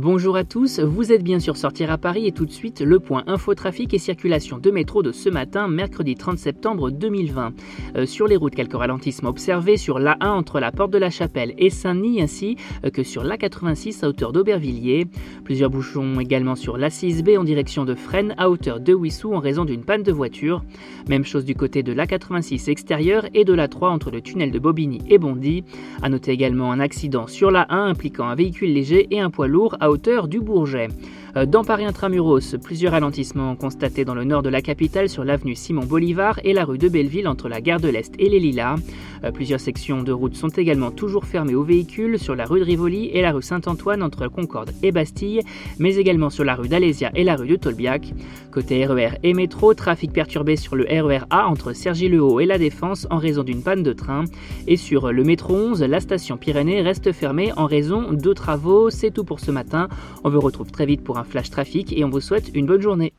Bonjour à tous, vous êtes bien sûr Sortir à Paris et tout de suite le point infotrafic et circulation de métro de ce matin, mercredi 30 septembre 2020. Euh, sur les routes, quelques ralentissements observés sur l'A1 entre la Porte de la Chapelle et Saint-Denis ainsi euh, que sur l'A86 à hauteur d'Aubervilliers. Plusieurs bouchons également sur l'A6B en direction de Fresnes à hauteur de Wissou en raison d'une panne de voiture. Même chose du côté de l'A86 extérieur et de l'A3 entre le tunnel de Bobigny et Bondy. À noter également un accident sur l'A1 impliquant un véhicule léger et un poids lourd hauteur du Bourget. Euh, dans Paris Intramuros, plusieurs ralentissements constatés dans le nord de la capitale sur l'avenue Simon Bolivar et la rue de Belleville entre la gare de l'Est et les Lilas. Euh, plusieurs sections de route sont également toujours fermées aux véhicules sur la rue de Rivoli et la rue Saint-Antoine entre Concorde et Bastille, mais également sur la rue d'Alésia et la rue de Tolbiac. Côté RER e et métro, trafic perturbé sur le RER e A entre Cergy-le-Haut et la Défense en raison d'une panne de train. Et sur le métro 11, la station Pyrénées reste fermée en raison de travaux. C'est tout pour ce matin. On vous retrouve très vite pour un flash trafic et on vous souhaite une bonne journée.